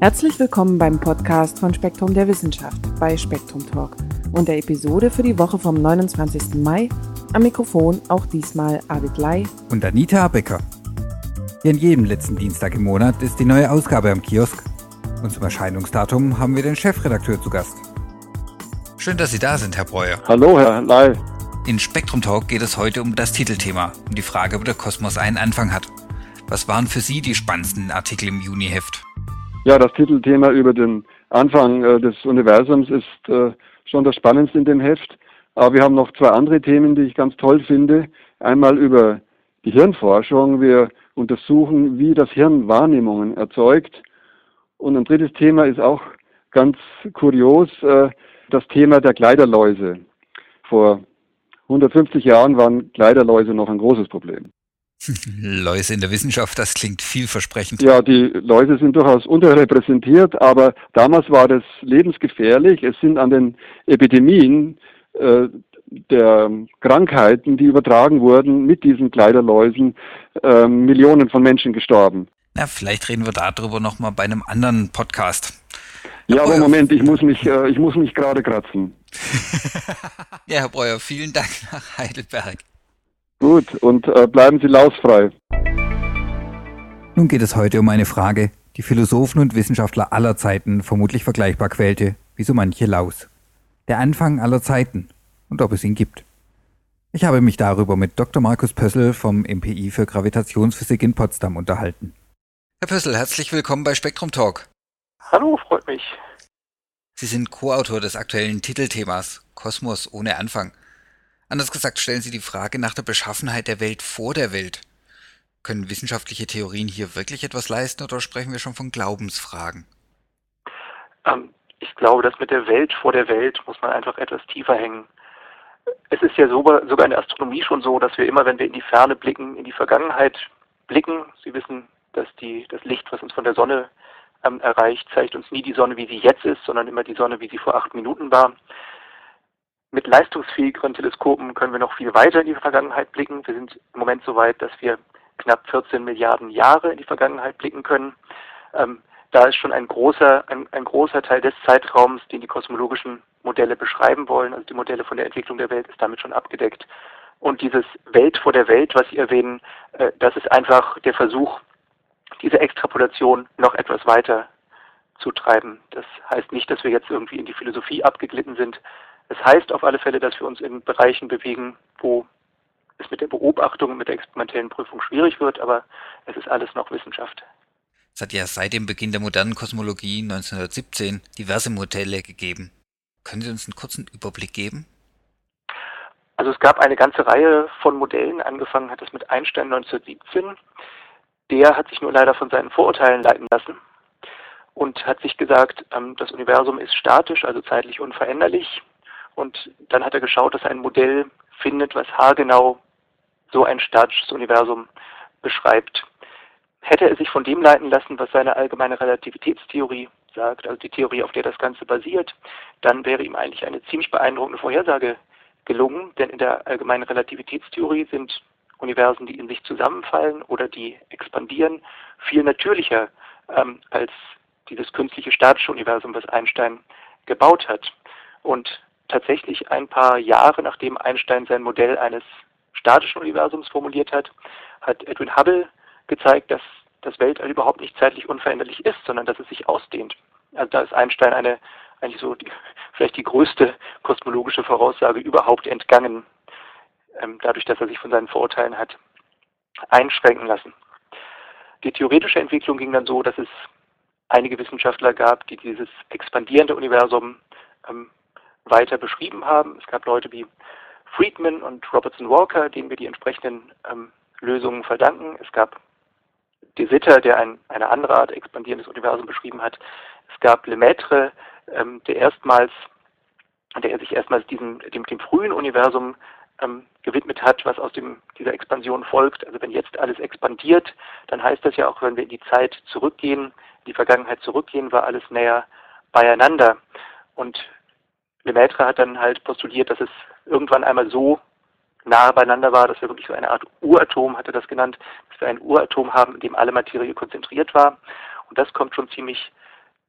Herzlich willkommen beim Podcast von Spektrum der Wissenschaft bei Spektrum Talk und der Episode für die Woche vom 29. Mai. Am Mikrofon auch diesmal Arvid Lai und Anita Becker. Wie an jedem letzten Dienstag im Monat ist die neue Ausgabe am Kiosk. Und zum Erscheinungsdatum haben wir den Chefredakteur zu Gast. Schön, dass Sie da sind, Herr Breuer. Hallo, Herr Lai. In Spektrum Talk geht es heute um das Titelthema, um die Frage, ob der Kosmos einen Anfang hat. Was waren für Sie die spannendsten Artikel im Juniheft? Ja, das Titelthema über den Anfang äh, des Universums ist äh, schon das Spannendste in dem Heft. Aber wir haben noch zwei andere Themen, die ich ganz toll finde. Einmal über die Hirnforschung. Wir untersuchen, wie das Hirn Wahrnehmungen erzeugt. Und ein drittes Thema ist auch ganz kurios, äh, das Thema der Kleiderläuse. Vor 150 Jahren waren Kleiderläuse noch ein großes Problem. Läuse in der Wissenschaft, das klingt vielversprechend. Ja, die Läuse sind durchaus unterrepräsentiert, aber damals war das lebensgefährlich. Es sind an den Epidemien äh, der Krankheiten, die übertragen wurden mit diesen Kleiderläusen, äh, Millionen von Menschen gestorben. Na, vielleicht reden wir darüber nochmal bei einem anderen Podcast. Ja, aber Moment, ich muss mich, äh, ich muss mich gerade kratzen. ja, Herr Breuer, vielen Dank nach Heidelberg. Gut, und äh, bleiben Sie lausfrei. Nun geht es heute um eine Frage, die Philosophen und Wissenschaftler aller Zeiten vermutlich vergleichbar quälte, wie so manche Laus. Der Anfang aller Zeiten und ob es ihn gibt. Ich habe mich darüber mit Dr. Markus Pössl vom MPI für Gravitationsphysik in Potsdam unterhalten. Herr Pössl, herzlich willkommen bei Spektrum Talk. Hallo, freut mich. Sie sind Co-Autor des aktuellen Titelthemas Kosmos ohne Anfang. Anders gesagt stellen Sie die Frage nach der Beschaffenheit der Welt vor der Welt. Können wissenschaftliche Theorien hier wirklich etwas leisten oder sprechen wir schon von Glaubensfragen? Ähm, ich glaube, dass mit der Welt vor der Welt muss man einfach etwas tiefer hängen. Es ist ja sogar, sogar in der Astronomie schon so, dass wir immer, wenn wir in die Ferne blicken, in die Vergangenheit blicken. Sie wissen, dass die, das Licht, was uns von der Sonne ähm, erreicht, zeigt uns nie die Sonne, wie sie jetzt ist, sondern immer die Sonne, wie sie vor acht Minuten war. Mit leistungsfähigeren Teleskopen können wir noch viel weiter in die Vergangenheit blicken. Wir sind im Moment so weit, dass wir knapp 14 Milliarden Jahre in die Vergangenheit blicken können. Ähm, da ist schon ein großer, ein, ein, großer Teil des Zeitraums, den die kosmologischen Modelle beschreiben wollen, also die Modelle von der Entwicklung der Welt, ist damit schon abgedeckt. Und dieses Welt vor der Welt, was Sie erwähnen, äh, das ist einfach der Versuch, diese Extrapolation noch etwas weiter zu treiben. Das heißt nicht, dass wir jetzt irgendwie in die Philosophie abgeglitten sind, es heißt auf alle Fälle, dass wir uns in Bereichen bewegen, wo es mit der Beobachtung und mit der experimentellen Prüfung schwierig wird, aber es ist alles noch Wissenschaft. Es hat ja seit dem Beginn der modernen Kosmologie 1917 diverse Modelle gegeben. Können Sie uns einen kurzen Überblick geben? Also es gab eine ganze Reihe von Modellen. Angefangen hat es mit Einstein 1917. Der hat sich nur leider von seinen Vorurteilen leiten lassen und hat sich gesagt, ähm, das Universum ist statisch, also zeitlich unveränderlich. Und dann hat er geschaut, dass er ein Modell findet, was haargenau so ein statisches Universum beschreibt. Hätte er sich von dem leiten lassen, was seine allgemeine Relativitätstheorie sagt, also die Theorie, auf der das Ganze basiert, dann wäre ihm eigentlich eine ziemlich beeindruckende Vorhersage gelungen, denn in der allgemeinen Relativitätstheorie sind Universen, die in sich zusammenfallen oder die expandieren, viel natürlicher ähm, als dieses künstliche statische Universum, was Einstein gebaut hat. Und tatsächlich ein paar Jahre nachdem Einstein sein Modell eines statischen Universums formuliert hat, hat Edwin Hubble gezeigt, dass das Weltall überhaupt nicht zeitlich unveränderlich ist, sondern dass es sich ausdehnt. Also da ist Einstein eine eigentlich so die, vielleicht die größte kosmologische Voraussage überhaupt entgangen, ähm, dadurch, dass er sich von seinen Vorurteilen hat einschränken lassen. Die theoretische Entwicklung ging dann so, dass es einige Wissenschaftler gab, die dieses expandierende Universum ähm, weiter beschrieben haben. Es gab Leute wie Friedman und Robertson Walker, denen wir die entsprechenden ähm, Lösungen verdanken. Es gab De Sitter, der ein, eine andere Art expandierendes Universum beschrieben hat. Es gab Lemaitre, ähm, der erstmals, der sich erstmals diesem, dem, dem frühen Universum ähm, gewidmet hat, was aus dem, dieser Expansion folgt. Also wenn jetzt alles expandiert, dann heißt das ja auch, wenn wir in die Zeit zurückgehen, in die Vergangenheit zurückgehen, war alles näher beieinander. Und Lemaitre hat dann halt postuliert, dass es irgendwann einmal so nahe beieinander war, dass wir wirklich so eine Art Uratom, hat er das genannt, dass wir ein Uratom haben, in dem alle Materie konzentriert war. Und das kommt schon ziemlich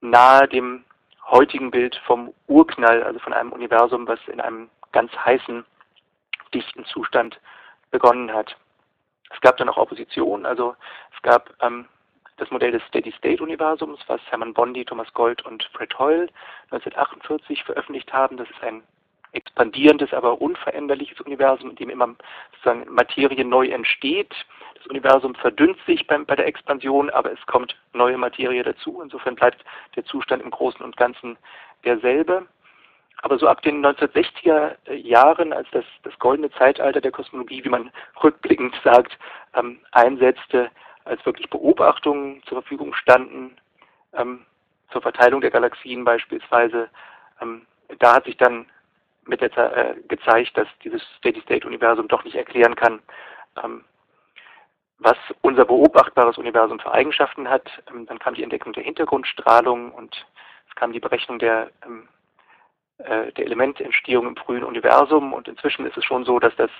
nahe dem heutigen Bild vom Urknall, also von einem Universum, was in einem ganz heißen, dichten Zustand begonnen hat. Es gab dann auch Opposition, also es gab ähm, das Modell des Steady-State-Universums, was Hermann Bondi, Thomas Gold und Fred Hoyle 1948 veröffentlicht haben. Das ist ein expandierendes, aber unveränderliches Universum, in dem immer sozusagen Materie neu entsteht. Das Universum verdünnt sich beim, bei der Expansion, aber es kommt neue Materie dazu. Insofern bleibt der Zustand im Großen und Ganzen derselbe. Aber so ab den 1960er Jahren, als das, das goldene Zeitalter der Kosmologie, wie man rückblickend sagt, ähm, einsetzte, als wirklich Beobachtungen zur Verfügung standen, ähm, zur Verteilung der Galaxien beispielsweise, ähm, da hat sich dann mit der äh, gezeigt, dass dieses Steady-State-Universum doch nicht erklären kann, ähm, was unser beobachtbares Universum für Eigenschaften hat. Ähm, dann kam die Entdeckung der Hintergrundstrahlung und es kam die Berechnung der, ähm, äh, der Elemententstehung im frühen Universum und inzwischen ist es schon so, dass das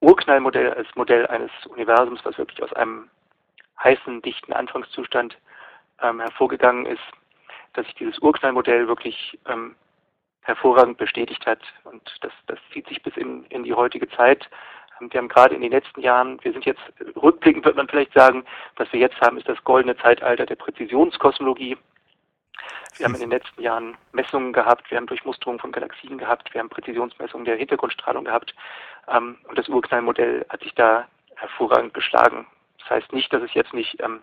Urknallmodell als Modell eines Universums, was wirklich aus einem heißen, dichten Anfangszustand ähm, hervorgegangen ist, dass sich dieses Urknallmodell wirklich ähm, hervorragend bestätigt hat. Und das, das zieht sich bis in, in die heutige Zeit. Ähm, wir haben gerade in den letzten Jahren, wir sind jetzt, rückblickend wird man vielleicht sagen, was wir jetzt haben, ist das goldene Zeitalter der Präzisionskosmologie. Wir haben in den letzten Jahren Messungen gehabt, wir haben Durchmusterungen von Galaxien gehabt, wir haben Präzisionsmessungen der Hintergrundstrahlung gehabt ähm, und das Urknallmodell hat sich da hervorragend geschlagen. Das heißt nicht, dass es jetzt nicht ähm,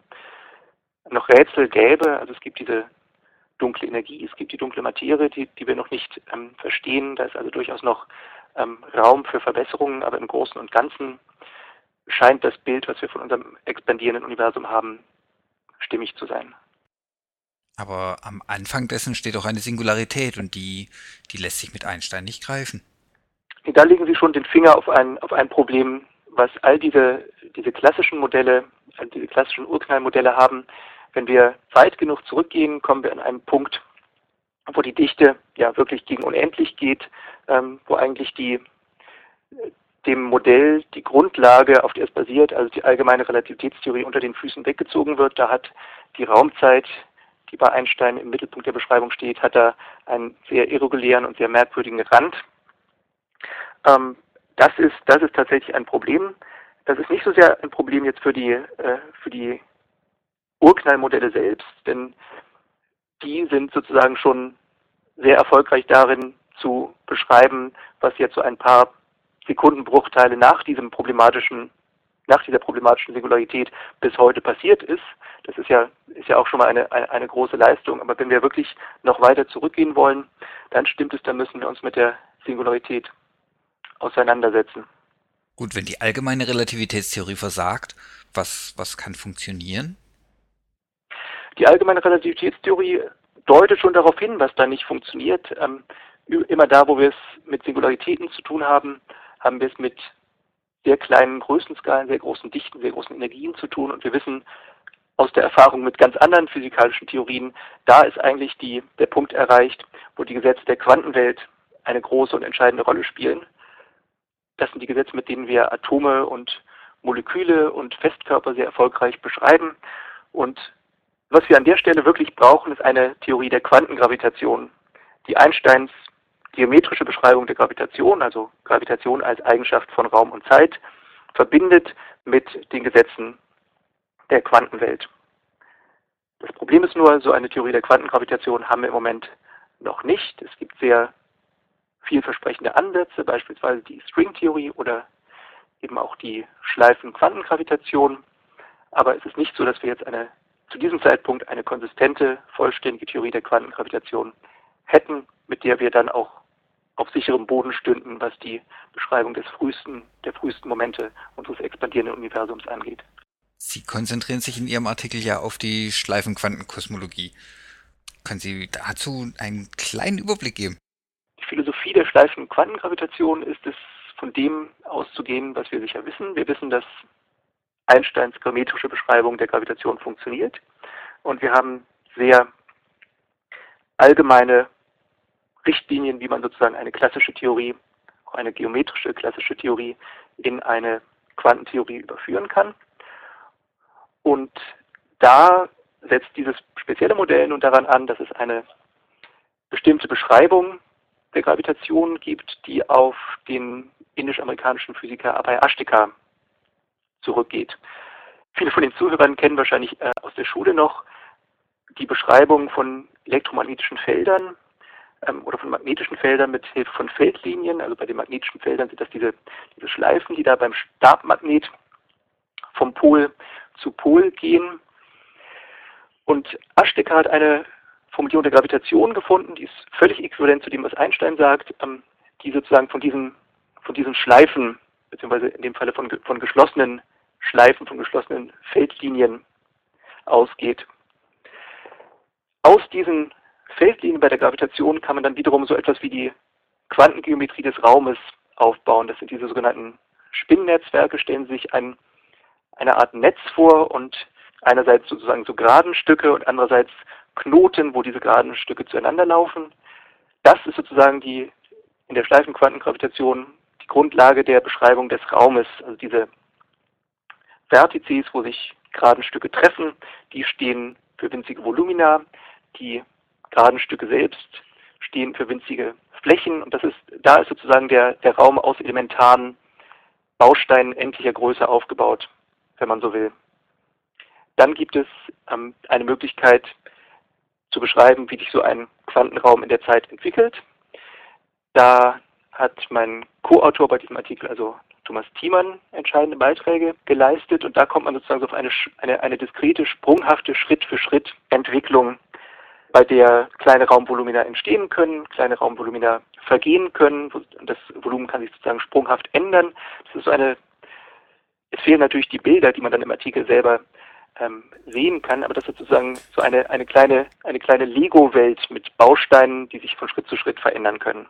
noch Rätsel gäbe. Also es gibt diese dunkle Energie, es gibt die dunkle Materie, die, die wir noch nicht ähm, verstehen. Da ist also durchaus noch ähm, Raum für Verbesserungen, aber im Großen und Ganzen scheint das Bild, was wir von unserem expandierenden Universum haben, stimmig zu sein. Aber am Anfang dessen steht auch eine Singularität und die, die lässt sich mit Einstein nicht greifen. Da legen Sie schon den Finger auf ein, auf ein Problem, was all diese, diese klassischen Modelle, diese klassischen Urknallmodelle haben, wenn wir weit genug zurückgehen, kommen wir an einen Punkt, wo die Dichte ja wirklich gegen unendlich geht, ähm, wo eigentlich die dem Modell die Grundlage, auf der es basiert, also die allgemeine Relativitätstheorie unter den Füßen weggezogen wird. Da hat die Raumzeit, die bei Einstein im Mittelpunkt der Beschreibung steht, hat da einen sehr irregulären und sehr merkwürdigen Rand. Ähm, das ist, das ist tatsächlich ein Problem. Das ist nicht so sehr ein Problem jetzt für die, äh, für die Urknallmodelle selbst, denn die sind sozusagen schon sehr erfolgreich darin zu beschreiben, was jetzt so ein paar Sekundenbruchteile nach diesem problematischen, nach dieser problematischen Singularität bis heute passiert ist. Das ist ja, ist ja auch schon mal eine, eine, eine große Leistung. Aber wenn wir wirklich noch weiter zurückgehen wollen, dann stimmt es, dann müssen wir uns mit der Singularität auseinandersetzen. Gut, wenn die allgemeine Relativitätstheorie versagt, was, was kann funktionieren? Die allgemeine Relativitätstheorie deutet schon darauf hin, was da nicht funktioniert. Ähm, immer da, wo wir es mit Singularitäten zu tun haben, haben wir es mit sehr kleinen Größenskalen, sehr großen Dichten, sehr großen Energien zu tun. Und wir wissen aus der Erfahrung mit ganz anderen physikalischen Theorien, da ist eigentlich die, der Punkt erreicht, wo die Gesetze der Quantenwelt eine große und entscheidende Rolle spielen. Das sind die Gesetze, mit denen wir Atome und Moleküle und Festkörper sehr erfolgreich beschreiben. Und was wir an der Stelle wirklich brauchen, ist eine Theorie der Quantengravitation. Die Einsteins geometrische Beschreibung der Gravitation, also Gravitation als Eigenschaft von Raum und Zeit, verbindet mit den Gesetzen der Quantenwelt. Das Problem ist nur, so eine Theorie der Quantengravitation haben wir im Moment noch nicht. Es gibt sehr vielversprechende Ansätze, beispielsweise die Stringtheorie oder eben auch die Schleifen-Quantengravitation. Aber es ist nicht so, dass wir jetzt eine, zu diesem Zeitpunkt eine konsistente, vollständige Theorie der Quantengravitation hätten, mit der wir dann auch auf sicherem Boden stünden, was die Beschreibung des frühesten, der frühesten Momente unseres expandierenden Universums angeht. Sie konzentrieren sich in Ihrem Artikel ja auf die Schleifenquantenkosmologie. Können Sie dazu einen kleinen Überblick geben? Philosophie der schleifenden Quantengravitation ist es, von dem auszugehen, was wir sicher wissen. Wir wissen, dass Einsteins geometrische Beschreibung der Gravitation funktioniert. Und wir haben sehr allgemeine Richtlinien, wie man sozusagen eine klassische Theorie, auch eine geometrische klassische Theorie in eine Quantentheorie überführen kann. Und da setzt dieses spezielle Modell nun daran an, dass es eine bestimmte Beschreibung der Gravitation gibt, die auf den indisch-amerikanischen Physiker Abhay Ashtekar zurückgeht. Viele von den Zuhörern kennen wahrscheinlich äh, aus der Schule noch die Beschreibung von elektromagnetischen Feldern ähm, oder von magnetischen Feldern mit Hilfe von Feldlinien. Also bei den magnetischen Feldern sind das diese, diese Schleifen, die da beim Stabmagnet vom Pol zu Pol gehen. Und Ashtekar hat eine Formulierung der Gravitation gefunden, die ist völlig äquivalent zu dem, was Einstein sagt, ähm, die sozusagen von diesen, von diesen Schleifen, beziehungsweise in dem Falle von, von geschlossenen Schleifen, von geschlossenen Feldlinien ausgeht. Aus diesen Feldlinien bei der Gravitation kann man dann wiederum so etwas wie die Quantengeometrie des Raumes aufbauen. Das sind diese sogenannten Spinnnetzwerke, stellen sich ein, eine Art Netz vor und einerseits sozusagen so geraden Stücke und andererseits Knoten, wo diese geraden Stücke zueinander laufen. Das ist sozusagen die in der Schleifenquantengravitation die Grundlage der Beschreibung des Raumes, also diese Vertizes, wo sich geraden Stücke treffen, die stehen für winzige Volumina, die geraden Stücke selbst stehen für winzige Flächen und das ist, da ist sozusagen der, der Raum aus elementaren Bausteinen endlicher Größe aufgebaut, wenn man so will. Dann gibt es ähm, eine Möglichkeit, zu beschreiben, wie sich so ein Quantenraum in der Zeit entwickelt. Da hat mein Co-Autor bei diesem Artikel, also Thomas Thiemann, entscheidende Beiträge geleistet und da kommt man sozusagen auf eine, eine, eine diskrete, sprunghafte Schritt-für-Schritt-Entwicklung, bei der kleine Raumvolumina entstehen können, kleine Raumvolumina vergehen können und das Volumen kann sich sozusagen sprunghaft ändern. Das ist so eine, es fehlen natürlich die Bilder, die man dann im Artikel selber ähm, sehen kann, aber das ist sozusagen so eine, eine kleine, eine kleine Lego-Welt mit Bausteinen, die sich von Schritt zu Schritt verändern können.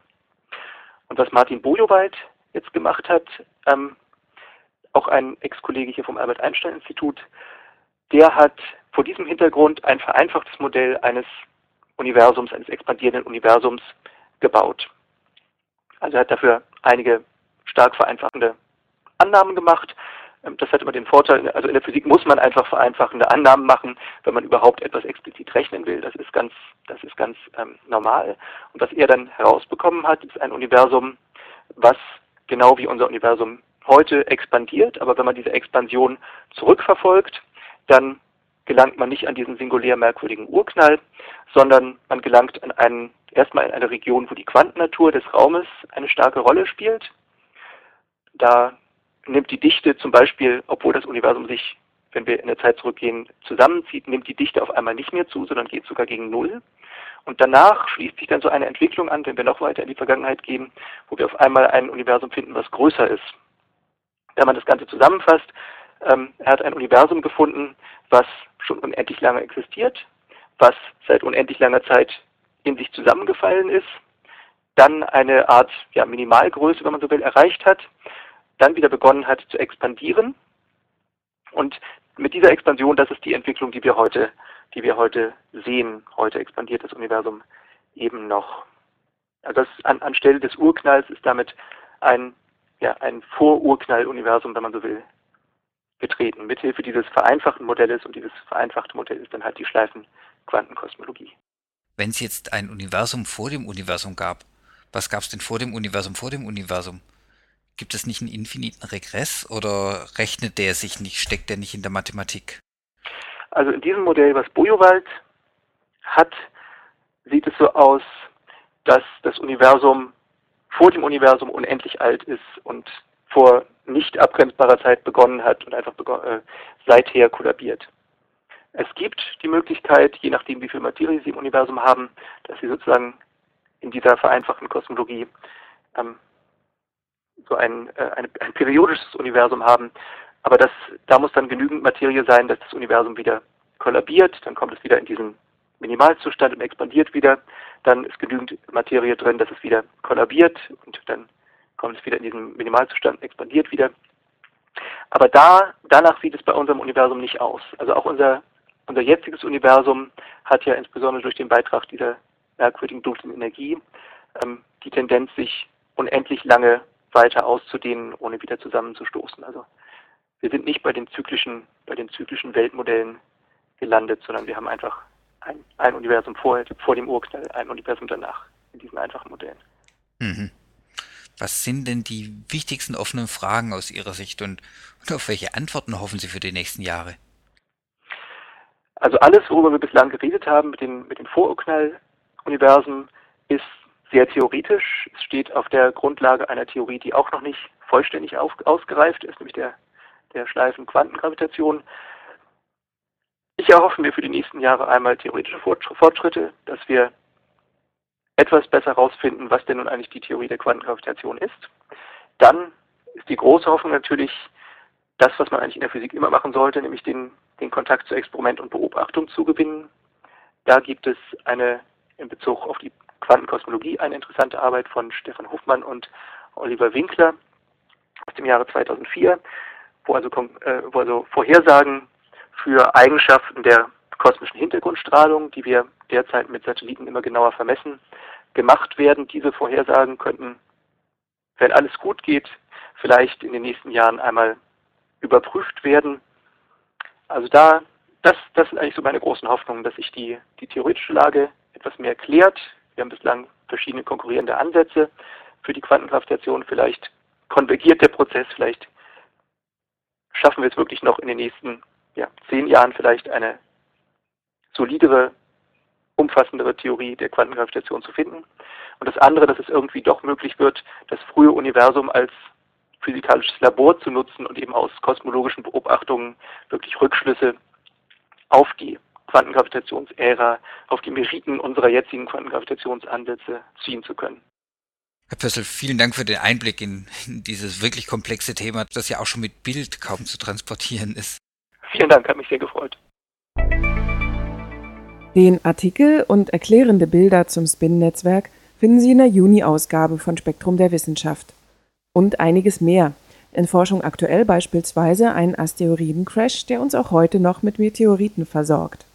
Und was Martin Bojowald jetzt gemacht hat, ähm, auch ein Ex-Kollege hier vom Albert Einstein Institut, der hat vor diesem Hintergrund ein vereinfachtes Modell eines Universums, eines expandierenden Universums gebaut. Also er hat dafür einige stark vereinfachende Annahmen gemacht, das hat immer den Vorteil, also in der Physik muss man einfach vereinfachende Annahmen machen, wenn man überhaupt etwas explizit rechnen will. Das ist ganz, das ist ganz ähm, normal. Und was er dann herausbekommen hat, ist ein Universum, was genau wie unser Universum heute expandiert. Aber wenn man diese Expansion zurückverfolgt, dann gelangt man nicht an diesen singulär merkwürdigen Urknall, sondern man gelangt an einen, erstmal in eine Region, wo die Quantennatur des Raumes eine starke Rolle spielt. Da nimmt die Dichte zum Beispiel, obwohl das Universum sich, wenn wir in der Zeit zurückgehen, zusammenzieht, nimmt die Dichte auf einmal nicht mehr zu, sondern geht sogar gegen Null. Und danach schließt sich dann so eine Entwicklung an, wenn wir noch weiter in die Vergangenheit gehen, wo wir auf einmal ein Universum finden, was größer ist. Wenn man das Ganze zusammenfasst, ähm, er hat ein Universum gefunden, was schon unendlich lange existiert, was seit unendlich langer Zeit in sich zusammengefallen ist, dann eine Art ja, Minimalgröße, wenn man so will, erreicht hat dann wieder begonnen hat zu expandieren. Und mit dieser Expansion, das ist die Entwicklung, die wir heute, die wir heute sehen. Heute expandiert das Universum eben noch. Also das an, anstelle des Urknalls ist damit ein, ja, ein Vorurknall-Universum, wenn man so will, getreten. Mithilfe dieses vereinfachten Modells und dieses vereinfachte Modell ist dann halt die Schleifenquantenkosmologie. Wenn es jetzt ein Universum vor dem Universum gab, was gab es denn vor dem Universum vor dem Universum? Gibt es nicht einen infiniten Regress oder rechnet der sich nicht, steckt der nicht in der Mathematik? Also in diesem Modell, was Bojowald hat, sieht es so aus, dass das Universum vor dem Universum unendlich alt ist und vor nicht abgrenzbarer Zeit begonnen hat und einfach äh, seither kollabiert. Es gibt die Möglichkeit, je nachdem wie viel Materie Sie im Universum haben, dass Sie sozusagen in dieser vereinfachten Kosmologie ähm, so ein, äh, ein, ein periodisches Universum haben. Aber das, da muss dann genügend Materie sein, dass das Universum wieder kollabiert, dann kommt es wieder in diesen Minimalzustand und expandiert wieder. Dann ist genügend Materie drin, dass es wieder kollabiert und dann kommt es wieder in diesen Minimalzustand und expandiert wieder. Aber da, danach sieht es bei unserem Universum nicht aus. Also auch unser, unser jetziges Universum hat ja insbesondere durch den Beitrag dieser merkwürdigen dunklen Energie ähm, die Tendenz, sich unendlich lange weiter auszudehnen, ohne wieder zusammenzustoßen. Also wir sind nicht bei den zyklischen, bei den zyklischen Weltmodellen gelandet, sondern wir haben einfach ein, ein Universum vor, vor dem Urknall, ein Universum danach in diesen einfachen Modellen. Mhm. Was sind denn die wichtigsten offenen Fragen aus Ihrer Sicht und, und auf welche Antworten hoffen Sie für die nächsten Jahre? Also alles, worüber wir bislang geredet haben mit den, mit den Vorurknall-Universen, ist sehr theoretisch. Es steht auf der Grundlage einer Theorie, die auch noch nicht vollständig auf, ausgereift ist, nämlich der, der Schleifen-Quantengravitation. Ich erhoffe mir für die nächsten Jahre einmal theoretische Fortschritte, dass wir etwas besser herausfinden, was denn nun eigentlich die Theorie der Quantengravitation ist. Dann ist die große Hoffnung natürlich das, was man eigentlich in der Physik immer machen sollte, nämlich den, den Kontakt zu Experiment und Beobachtung zu gewinnen. Da gibt es eine in Bezug auf die Quantenkosmologie eine interessante Arbeit von Stefan Hofmann und Oliver Winkler aus dem Jahre 2004, wo also, äh, wo also Vorhersagen für Eigenschaften der kosmischen Hintergrundstrahlung, die wir derzeit mit Satelliten immer genauer vermessen, gemacht werden. Diese Vorhersagen könnten, wenn alles gut geht, vielleicht in den nächsten Jahren einmal überprüft werden. Also da, das, das sind eigentlich so meine großen Hoffnungen, dass sich die, die theoretische Lage etwas mehr klärt. Wir haben bislang verschiedene konkurrierende Ansätze für die Quantengravitation. Vielleicht konvergiert der Prozess, vielleicht schaffen wir es wirklich noch in den nächsten ja, zehn Jahren vielleicht eine solidere, umfassendere Theorie der Quantengravitation zu finden. Und das andere, dass es irgendwie doch möglich wird, das frühe Universum als physikalisches Labor zu nutzen und eben aus kosmologischen Beobachtungen wirklich Rückschlüsse auf die Quantengravitationsära, auf die Meriten unserer jetzigen Quantengravitationsansätze ziehen zu können. Herr Pössl, vielen Dank für den Einblick in, dieses wirklich komplexe Thema, das ja auch schon mit Bild kaum zu transportieren ist. Vielen Dank, hat mich sehr gefreut. Den Artikel und erklärende Bilder zum Spin-Netzwerk finden Sie in der Juni-Ausgabe von Spektrum der Wissenschaft. Und einiges mehr. In Forschung aktuell beispielsweise ein Asteroidencrash, der uns auch heute noch mit Meteoriten versorgt.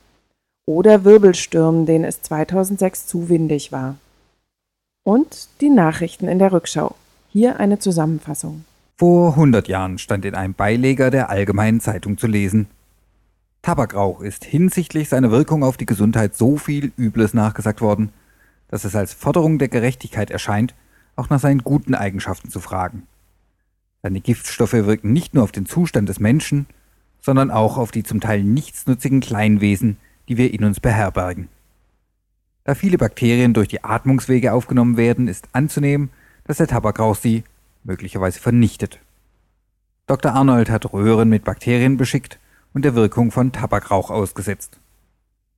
Oder Wirbelstürmen, denen es 2006 zu windig war. Und die Nachrichten in der Rückschau. Hier eine Zusammenfassung. Vor 100 Jahren stand in einem Beileger der Allgemeinen Zeitung zu lesen, Tabakrauch ist hinsichtlich seiner Wirkung auf die Gesundheit so viel Übles nachgesagt worden, dass es als Forderung der Gerechtigkeit erscheint, auch nach seinen guten Eigenschaften zu fragen. Seine Giftstoffe wirken nicht nur auf den Zustand des Menschen, sondern auch auf die zum Teil nichtsnutzigen Kleinwesen, die wir in uns beherbergen. Da viele Bakterien durch die Atmungswege aufgenommen werden, ist anzunehmen, dass der Tabakrauch sie möglicherweise vernichtet. Dr. Arnold hat Röhren mit Bakterien beschickt und der Wirkung von Tabakrauch ausgesetzt.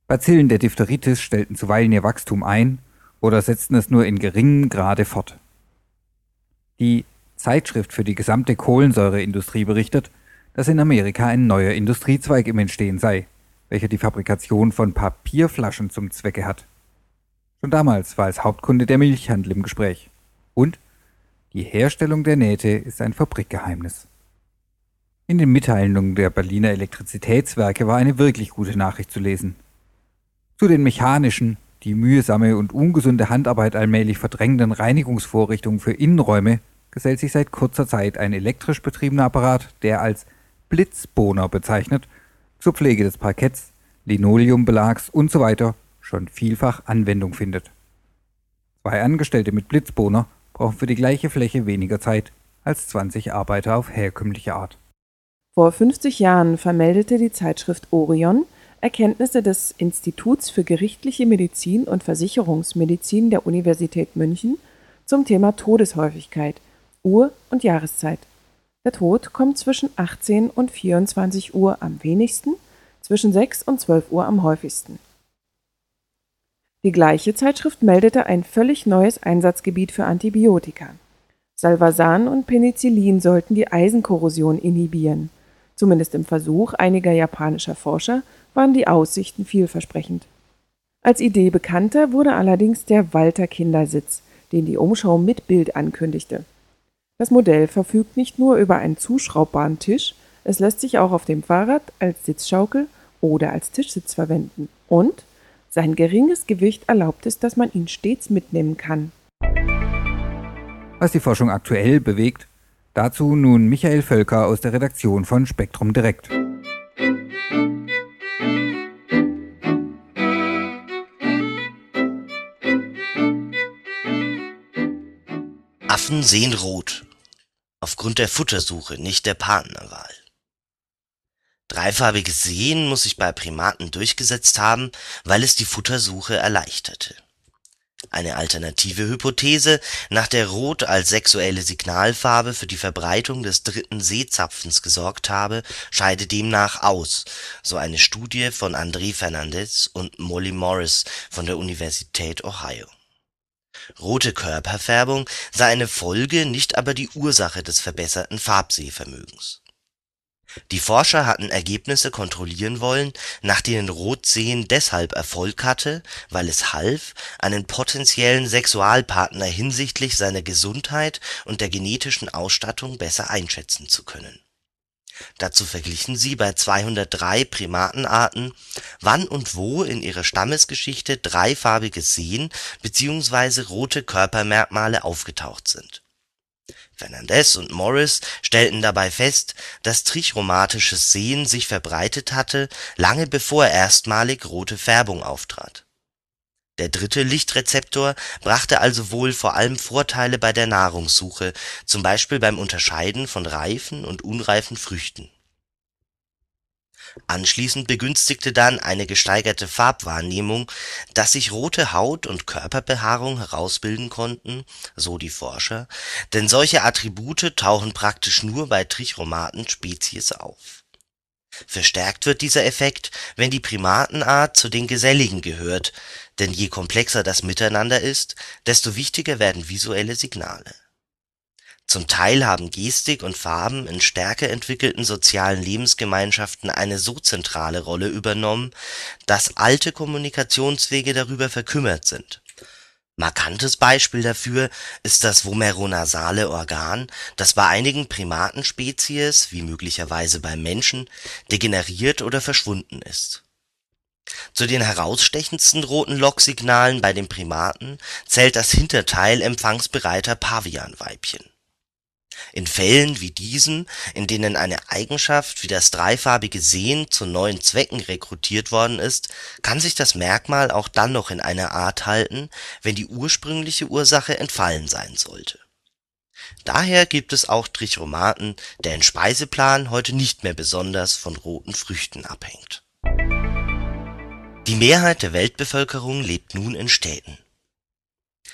Bazillen der Diphtheritis stellten zuweilen ihr Wachstum ein oder setzten es nur in geringem Grade fort. Die Zeitschrift für die gesamte Kohlensäureindustrie berichtet, dass in Amerika ein neuer Industriezweig im Entstehen sei, welcher die Fabrikation von Papierflaschen zum Zwecke hat. Schon damals war als Hauptkunde der Milchhandel im Gespräch. Und die Herstellung der Nähte ist ein Fabrikgeheimnis. In den Mitteilungen der Berliner Elektrizitätswerke war eine wirklich gute Nachricht zu lesen. Zu den mechanischen, die mühsame und ungesunde Handarbeit allmählich verdrängenden Reinigungsvorrichtungen für Innenräume gesellt sich seit kurzer Zeit ein elektrisch betriebener Apparat, der als Blitzbohner bezeichnet, zur Pflege des Parketts, Linoleumbelags usw. So schon vielfach Anwendung findet. Zwei Angestellte mit Blitzbohner brauchen für die gleiche Fläche weniger Zeit als 20 Arbeiter auf herkömmliche Art. Vor 50 Jahren vermeldete die Zeitschrift Orion Erkenntnisse des Instituts für gerichtliche Medizin und Versicherungsmedizin der Universität München zum Thema Todeshäufigkeit, Uhr und Jahreszeit. Der Tod kommt zwischen 18 und 24 Uhr am wenigsten, zwischen 6 und 12 Uhr am häufigsten. Die gleiche Zeitschrift meldete ein völlig neues Einsatzgebiet für Antibiotika. Salvasan und Penicillin sollten die Eisenkorrosion inhibieren. Zumindest im Versuch einiger japanischer Forscher waren die Aussichten vielversprechend. Als Idee bekannter wurde allerdings der Walter Kindersitz, den die Umschau mit Bild ankündigte. Das Modell verfügt nicht nur über einen zuschraubbaren Tisch, es lässt sich auch auf dem Fahrrad als Sitzschaukel oder als Tischsitz verwenden und sein geringes Gewicht erlaubt es, dass man ihn stets mitnehmen kann. Was die Forschung aktuell bewegt, dazu nun Michael Völker aus der Redaktion von Spektrum Direkt. Affen sehen rot. Aufgrund der Futtersuche, nicht der Partnerwahl. Dreifarbiges Sehen muss sich bei Primaten durchgesetzt haben, weil es die Futtersuche erleichterte. Eine alternative Hypothese, nach der Rot als sexuelle Signalfarbe für die Verbreitung des dritten Sehzapfens gesorgt habe, scheide demnach aus, so eine Studie von André Fernandez und Molly Morris von der Universität Ohio. Rote Körperfärbung sei eine Folge, nicht aber die Ursache des verbesserten Farbsehvermögens die Forscher hatten Ergebnisse kontrollieren wollen, nach denen Rotsehen deshalb Erfolg hatte, weil es half, einen potenziellen Sexualpartner hinsichtlich seiner Gesundheit und der genetischen Ausstattung besser einschätzen zu können. Dazu verglichen sie bei 203 Primatenarten, wann und wo in ihrer Stammesgeschichte dreifarbiges Sehen bzw. rote Körpermerkmale aufgetaucht sind Fernandez und Morris stellten dabei fest, dass trichromatisches Sehen sich verbreitet hatte, lange bevor erstmalig rote Färbung auftrat. Der dritte Lichtrezeptor brachte also wohl vor allem Vorteile bei der Nahrungssuche, zum Beispiel beim Unterscheiden von reifen und unreifen Früchten Anschließend begünstigte dann eine gesteigerte Farbwahrnehmung, dass sich rote Haut und Körperbehaarung herausbilden konnten, so die Forscher, denn solche Attribute tauchen praktisch nur bei Trichromaten-Spezies auf. Verstärkt wird dieser Effekt, wenn die Primatenart zu den Geselligen gehört, denn je komplexer das Miteinander ist, desto wichtiger werden visuelle Signale zum Teil haben Gestik und Farben in stärker entwickelten sozialen Lebensgemeinschaften eine so zentrale Rolle übernommen, dass alte Kommunikationswege darüber verkümmert sind. Markantes Beispiel dafür ist das vomeronasale Organ, das bei einigen Primatenspezies wie möglicherweise beim Menschen degeneriert oder verschwunden ist. Zu den herausstechendsten roten Locksignalen bei den Primaten zählt das Hinterteil empfangsbereiter Pavianweibchen in Fällen wie diesem, in denen eine Eigenschaft wie das dreifarbige Sehen zu neuen Zwecken rekrutiert worden ist, kann sich das Merkmal auch dann noch in einer Art halten, wenn die ursprüngliche Ursache entfallen sein sollte. Daher gibt es auch Trichromaten, deren Speiseplan heute nicht mehr besonders von roten Früchten abhängt. Die Mehrheit der Weltbevölkerung lebt nun in Städten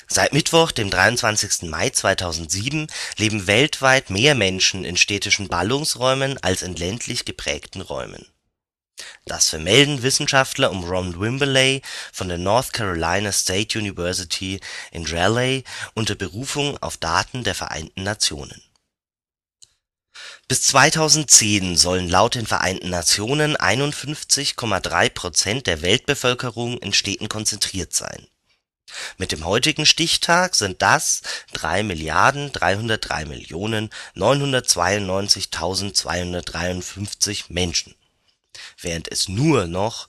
Seit Mittwoch, dem 23. Mai 2007, leben weltweit mehr Menschen in städtischen Ballungsräumen als in ländlich geprägten Räumen. Das vermelden Wissenschaftler um Ron Wimberley von der North Carolina State University in Raleigh unter Berufung auf Daten der Vereinten Nationen. Bis 2010 sollen laut den Vereinten Nationen 51,3 Prozent der Weltbevölkerung in Städten konzentriert sein mit dem heutigen Stichtag sind das 3.303.992.253 Menschen, während es nur noch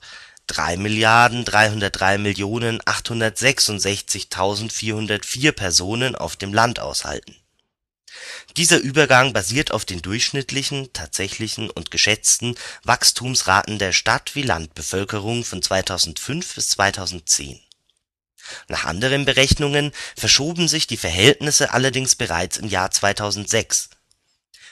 3.303.866.404 Personen auf dem Land aushalten. Dieser Übergang basiert auf den durchschnittlichen, tatsächlichen und geschätzten Wachstumsraten der Stadt wie Landbevölkerung von 2005 bis 2010 nach anderen Berechnungen verschoben sich die Verhältnisse allerdings bereits im Jahr 2006.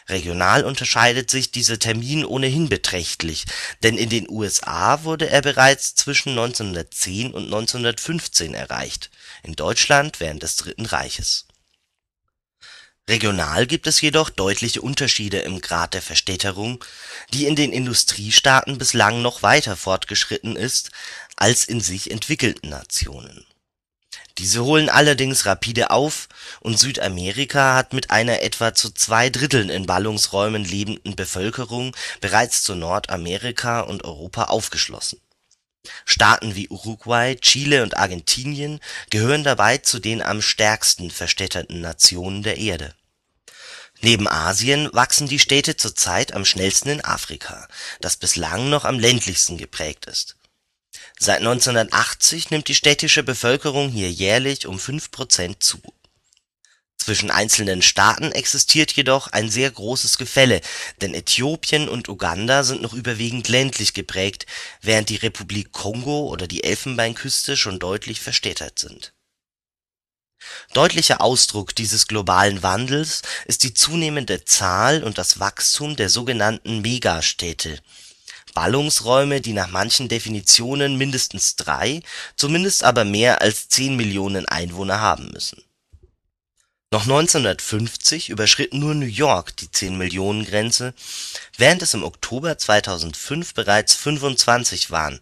Regional unterscheidet sich dieser Termin ohnehin beträchtlich, denn in den USA wurde er bereits zwischen 1910 und 1915 erreicht, in Deutschland während des Dritten Reiches. Regional gibt es jedoch deutliche Unterschiede im Grad der Verstädterung, die in den Industriestaaten bislang noch weiter fortgeschritten ist als in sich entwickelten Nationen diese holen allerdings rapide auf, und Südamerika hat mit einer etwa zu zwei Dritteln in Ballungsräumen lebenden Bevölkerung bereits zu Nordamerika und Europa aufgeschlossen. Staaten wie Uruguay, Chile und Argentinien gehören dabei zu den am stärksten verstädterten Nationen der Erde. Neben Asien wachsen die Städte zurzeit am schnellsten in Afrika, das bislang noch am ländlichsten geprägt ist Seit 1980 nimmt die städtische Bevölkerung hier jährlich um fünf Prozent zu. Zwischen einzelnen Staaten existiert jedoch ein sehr großes Gefälle, denn Äthiopien und Uganda sind noch überwiegend ländlich geprägt, während die Republik Kongo oder die Elfenbeinküste schon deutlich verstädtert sind Deutlicher Ausdruck dieses globalen Wandels ist die zunehmende Zahl und das Wachstum der sogenannten Megastädte, Ballungsräume, die nach manchen Definitionen mindestens drei, zumindest aber mehr als zehn Millionen Einwohner haben müssen. Noch 1950 überschritt nur New York die 10-Millionen-Grenze, während es im Oktober 2005 bereits 25 waren,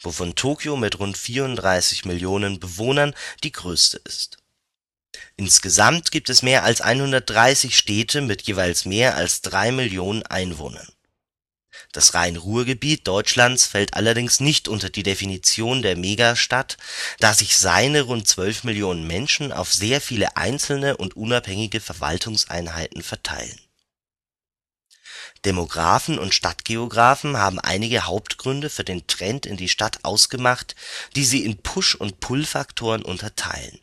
wovon Tokio mit rund 34 Millionen Bewohnern die größte ist Insgesamt gibt es mehr als 130 Städte mit jeweils mehr als drei Millionen Einwohnern. Das Rhein-Ruhr-Gebiet Deutschlands fällt allerdings nicht unter die Definition der Megastadt, da sich seine rund 12 Millionen Menschen auf sehr viele einzelne und unabhängige Verwaltungseinheiten verteilen. Demographen und Stadtgeographen haben einige Hauptgründe für den Trend in die Stadt ausgemacht, die sie in Push und Pull-Faktoren unterteilen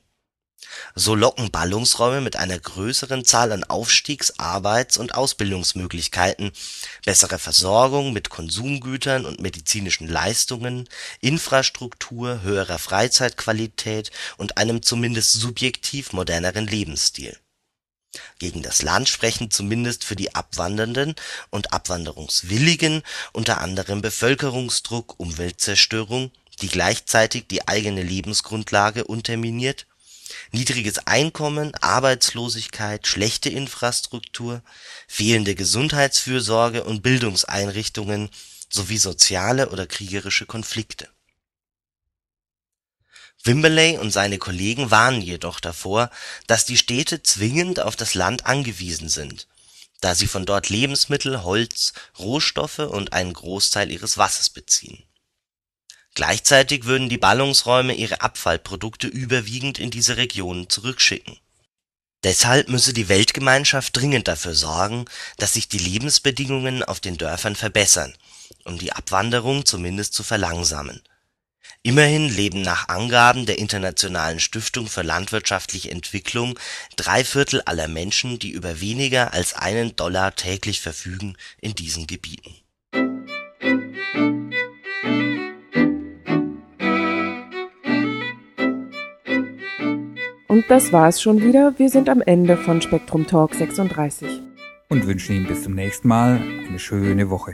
so locken Ballungsräume mit einer größeren Zahl an Aufstiegs Arbeits und Ausbildungsmöglichkeiten, besserer Versorgung mit Konsumgütern und medizinischen Leistungen, Infrastruktur, höherer Freizeitqualität und einem zumindest subjektiv moderneren Lebensstil. Gegen das Land sprechen zumindest für die Abwandernden und Abwanderungswilligen unter anderem Bevölkerungsdruck, Umweltzerstörung, die gleichzeitig die eigene Lebensgrundlage unterminiert niedriges Einkommen, Arbeitslosigkeit, schlechte Infrastruktur, fehlende Gesundheitsfürsorge und Bildungseinrichtungen sowie soziale oder kriegerische Konflikte. Wimberley und seine Kollegen warnen jedoch davor, dass die Städte zwingend auf das Land angewiesen sind, da sie von dort Lebensmittel, Holz, Rohstoffe und einen Großteil ihres Wassers beziehen Gleichzeitig würden die Ballungsräume ihre Abfallprodukte überwiegend in diese Regionen zurückschicken. Deshalb müsse die Weltgemeinschaft dringend dafür sorgen, dass sich die Lebensbedingungen auf den Dörfern verbessern, um die Abwanderung zumindest zu verlangsamen. Immerhin leben nach Angaben der Internationalen Stiftung für landwirtschaftliche Entwicklung drei Viertel aller Menschen, die über weniger als einen Dollar täglich verfügen, in diesen Gebieten Und das war es schon wieder. Wir sind am Ende von Spektrum Talk 36. Und wünschen Ihnen bis zum nächsten Mal eine schöne Woche.